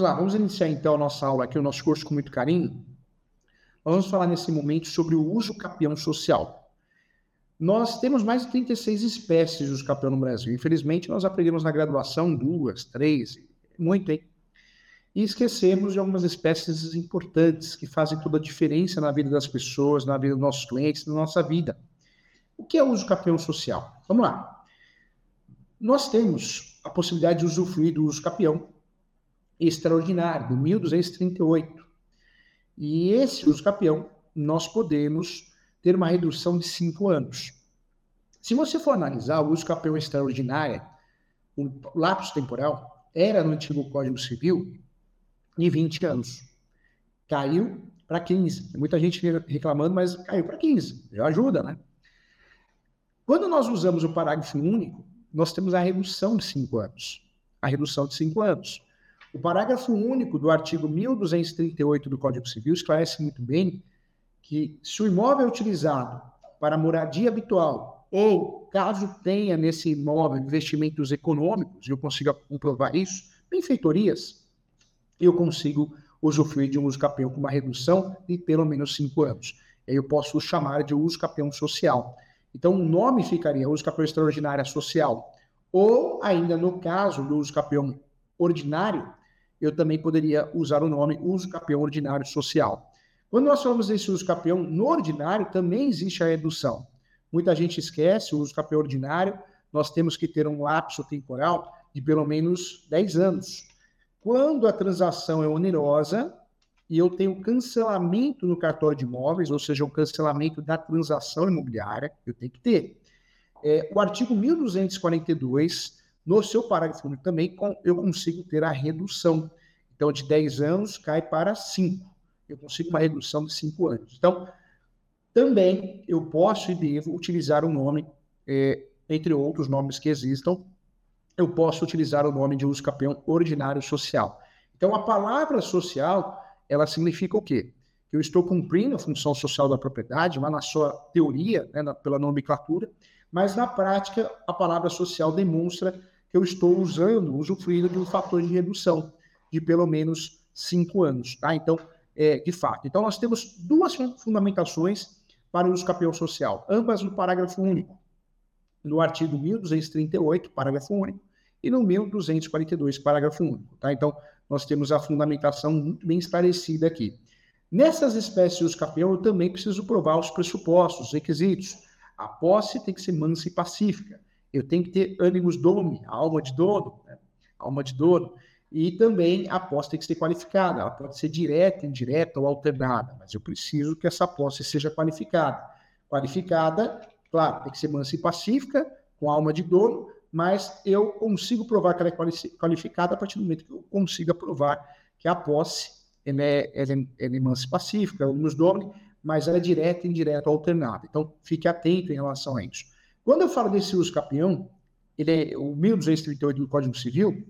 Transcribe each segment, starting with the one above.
Vamos lá, vamos iniciar então a nossa aula aqui, o nosso curso com muito carinho. vamos falar nesse momento sobre o uso capião social. Nós temos mais de 36 espécies de uso capião no Brasil. Infelizmente, nós aprendemos na graduação duas, três, muito, hein? E esquecemos de algumas espécies importantes que fazem toda a diferença na vida das pessoas, na vida dos nossos clientes, na nossa vida. O que é o uso capião social? Vamos lá. Nós temos a possibilidade de usufruir do uso capião extraordinário, do 1238. E esse uso capião, nós podemos ter uma redução de cinco anos. Se você for analisar o uso capião extraordinário, o lapso temporal era no antigo Código Civil de 20 anos. Caiu para 15. Muita gente reclamando, mas caiu para 15. Já ajuda, né? Quando nós usamos o parágrafo único, nós temos a redução de 5 anos. A redução de 5 anos. O parágrafo único do artigo 1238 do Código Civil esclarece muito bem que se o imóvel é utilizado para moradia habitual ou caso tenha nesse imóvel investimentos econômicos, e eu consiga comprovar isso, benfeitorias, eu consigo usufruir de um uso capião com uma redução de pelo menos cinco anos. Eu posso chamar de uso capião social. Então, o nome ficaria uso capião extraordinária social. Ou, ainda no caso do uso capião ordinário, eu também poderia usar o nome uso capião ordinário social. Quando nós falamos desse uso capião no ordinário, também existe a redução. Muita gente esquece o uso capião ordinário, nós temos que ter um lapso temporal de pelo menos 10 anos. Quando a transação é onerosa e eu tenho cancelamento no cartório de imóveis, ou seja, o cancelamento da transação imobiliária, eu tenho que ter. É, o artigo 1242 no seu parágrafo único também, eu consigo ter a redução. Então, de 10 anos cai para 5. Eu consigo uma redução de 5 anos. Então, também eu posso e devo utilizar o um nome, é, entre outros nomes que existam, eu posso utilizar o nome de uso capião ordinário social. Então, a palavra social, ela significa o quê? Que eu estou cumprindo a função social da propriedade, lá na sua teoria, né, na, pela nomenclatura, mas na prática, a palavra social demonstra que eu estou usando, usufruindo de um fator de redução de pelo menos cinco anos, tá? Então, é, de fato. Então, nós temos duas fundamentações para o uso capião social, ambas no parágrafo único, no artigo 1238, parágrafo único, e no 1242, parágrafo único, tá? Então, nós temos a fundamentação muito bem esclarecida aqui. Nessas espécies de uso capião, eu também preciso provar os pressupostos, os requisitos. A posse tem que ser mansa e pacífica eu tenho que ter ânimos domi, alma de dono, né? alma de dono. E também a posse tem que ser qualificada. Ela pode ser direta, indireta ou alternada, mas eu preciso que essa posse seja qualificada. Qualificada, claro, tem que ser mansa e pacífica, com alma de dono, mas eu consigo provar que ela é qualificada a partir do momento que eu consiga provar que a posse ela é, ela é, ela é mansa e pacífica, ânimos domi, mas ela é direta, indireta ou alternada. Então, fique atento em relação a isso. Quando eu falo desse uso capião, ele é, o 1238 do Código Civil,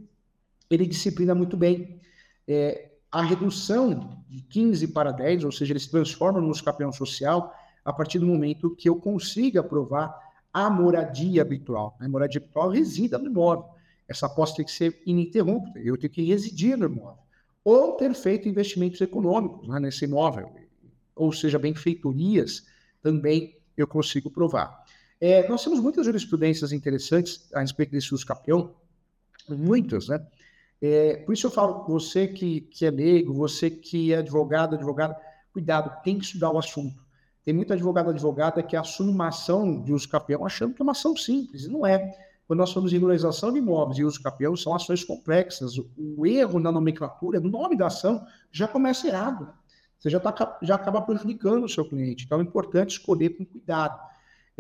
ele disciplina muito bem. É, a redução de 15 para 10, ou seja, ele se transforma no uso capião social a partir do momento que eu consiga provar a moradia habitual. A moradia habitual resida no imóvel. Essa posse tem que ser ininterrupta, eu tenho que residir no imóvel. Ou ter feito investimentos econômicos né, nesse imóvel, ou seja, benfeitorias, também eu consigo provar. É, nós temos muitas jurisprudências interessantes a respeito desse uso capião, muitas, né? É, por isso eu falo, você que, que é leigo, você que é advogado, advogada, cuidado, tem que estudar o assunto. Tem muito advogado, advogada que assume uma ação de uso capião achando que é uma ação simples, não é. Quando nós falamos de regularização de imóveis e uso capião, são ações complexas. O erro na nomenclatura, no nome da ação, já começa errado. Você já, tá, já acaba prejudicando o seu cliente. Então é importante escolher com cuidado.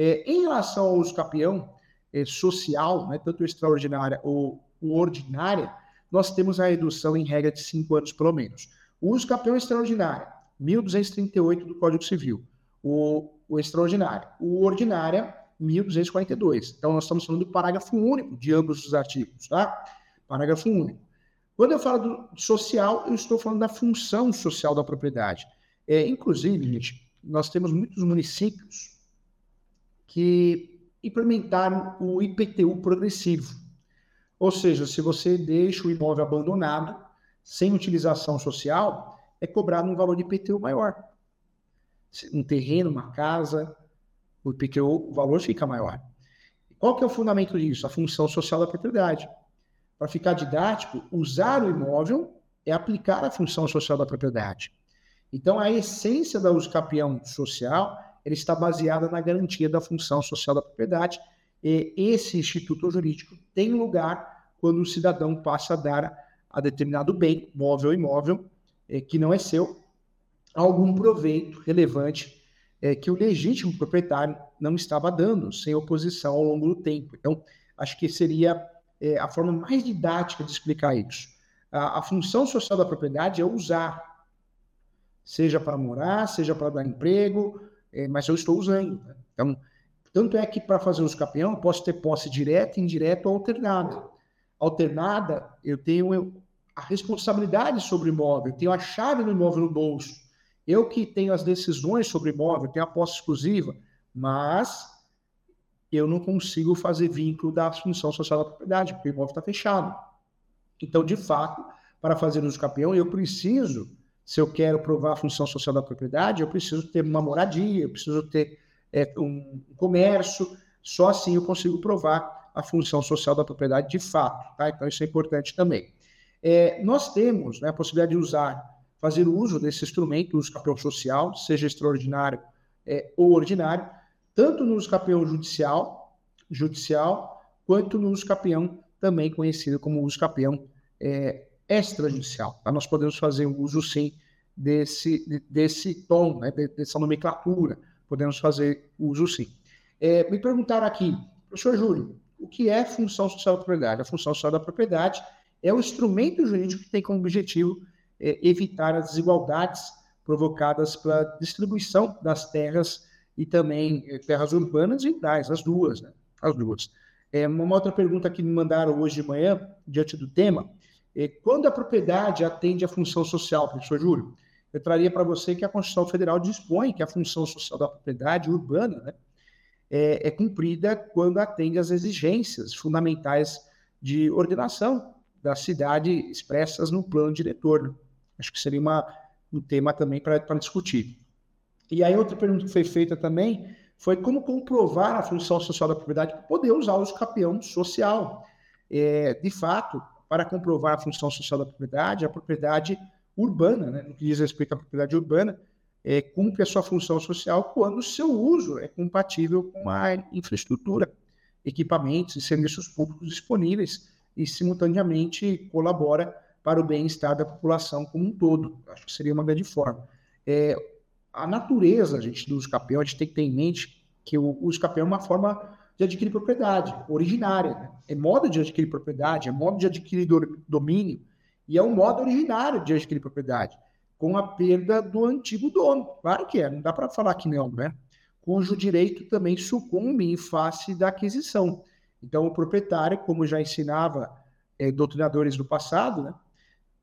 É, em relação ao uso capião é, social, né, tanto extraordinária ou, ou ordinária, nós temos a redução em regra de cinco anos pelo menos. O uso capião extraordinário, 1238 do Código Civil. O, o extraordinário. O ordinária, 1242. Então, nós estamos falando do parágrafo único de ambos os artigos, tá? Parágrafo único. Quando eu falo do social, eu estou falando da função social da propriedade. É, inclusive, gente, nós temos muitos municípios que implementaram o IPTU progressivo. Ou seja, se você deixa o imóvel abandonado, sem utilização social, é cobrado um valor de IPTU maior. Um terreno, uma casa, o IPTU, o valor fica maior. Qual que é o fundamento disso? A função social da propriedade. Para ficar didático, usar o imóvel é aplicar a função social da propriedade. Então, a essência da uso capião social ele está baseada na garantia da função social da propriedade. E esse instituto jurídico tem lugar quando o cidadão passa a dar a determinado bem, móvel ou imóvel, é, que não é seu, algum proveito relevante é, que o legítimo proprietário não estava dando, sem oposição ao longo do tempo. Então, acho que seria é, a forma mais didática de explicar isso. A, função social da propriedade é usar, seja para morar, seja para dar emprego, mas eu estou usando. Né? Então, tanto é que para fazer uso capião, eu posso ter posse direta, indireta ou alternada. Alternada, eu tenho a responsabilidade sobre o imóvel, eu tenho a chave do imóvel no bolso. Eu que tenho as decisões sobre o imóvel, tenho a posse exclusiva, mas eu não consigo fazer vínculo da função social da propriedade, porque o imóvel está fechado. Então, de fato, para fazer uso capião, eu preciso, se eu quero provar a função social da propriedade, eu preciso ter uma moradia, eu preciso ter é, um comércio, só assim eu consigo provar a função social da propriedade de fato. Tá? Então, isso é importante também. É, nós temos né, a possibilidade de usar, fazer uso desse instrumento, o uso capião social, seja extraordinário é, ou ordinário, tanto no uso capião judicial, judicial, quanto no uso também conhecido como uso capião é, extrajudicial. Tá? Nós podemos fazer o uso, sim, desse, desse tom, né, dessa nomenclatura. Podemos fazer uso, sim. É, me perguntaram aqui, professor Júlio, o que é função social da propriedade? A função social da propriedade é o instrumento jurídico que tem como objetivo é, evitar as desigualdades provocadas pela distribuição das terras e também é, terras urbanas e rurais, as duas, né? As duas. É, uma outra pergunta que me mandaram hoje de manhã, diante do tema, é quando a propriedade atende à função social, professor Júlio? Eu traria para você que a Constituição Federal dispõe que a função social da propriedade urbana né, é, é cumprida quando atende às exigências fundamentais de ordenação da cidade expressas no plano diretor. Né? Acho que seria uma, um tema também para discutir. E aí outra pergunta que foi feita também foi como comprovar a função social da propriedade para poder usar o campeão social. É, de fato, para comprovar a função social da propriedade, a propriedade urbana, né, no que diz respeito à propriedade urbana, é, cumpre a sua função social quando o seu uso é compatível com a infraestrutura, equipamentos e serviços públicos disponíveis e, simultaneamente, colabora para o bem-estar da população como um todo. Acho que seria uma grande forma. É, a natureza gente, do uso capião, a gente tem que ter em mente que o uso capião é uma forma de adquirir propriedade, originária. Né? É modo de adquirir propriedade, é modo de adquirir domínio, e é um modo originário de adquirir propriedade, com a perda do antigo dono. Claro que é, não dá para falar que não, né? Cujo direito também sucumbe em face da aquisição. Então, o proprietário, como já ensinava é, doutrinadores do passado, né,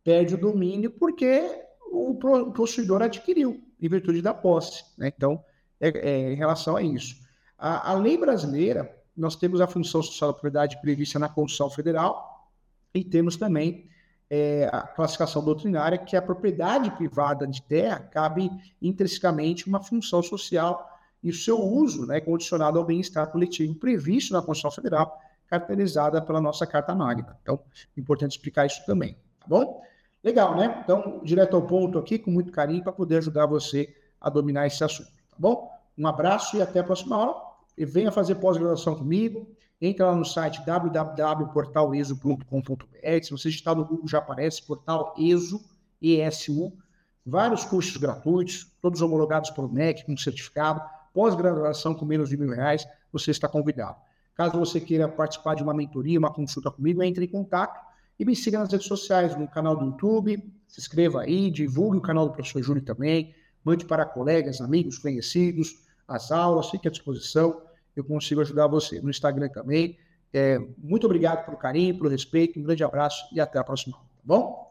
perde o domínio porque o possuidor adquiriu, em virtude da posse. Né? Então, é, é, em relação a isso. A, a, lei brasileira, nós temos a função social da propriedade prevista na Constituição Federal e temos também é, a classificação doutrinária que a propriedade privada de terra cabe intrinsecamente uma função social e o seu uso né, condicionado ao bem-estar coletivo previsto na Constituição Federal, caracterizada pela nossa Carta Magna. Então, é importante explicar isso também, tá bom? Legal, né? Então, direto ao ponto aqui, com muito carinho, para poder ajudar você a dominar esse assunto, tá bom? Um abraço e até a próxima aula. E venha fazer pós-graduação comigo. Entra lá no site www.portaleso.com.br. Se você está no Google, já aparece Portal ESO, ESU. Vários cursos gratuitos, todos homologados pelo MEC, com certificado pós-graduação com menos de mil reais, você está convidado. Caso você queira participar de uma mentoria, uma consulta comigo, entre em contato e me siga nas redes sociais, no canal do YouTube, se inscreva aí, divulgue o canal do professor Júlio também, mande para colegas, amigos, conhecidos, as aulas, fique à disposição, eu consigo ajudar você. No Instagram também. É, muito obrigado pelo carinho, pelo respeito, um grande abraço e até a próxima, tá bom?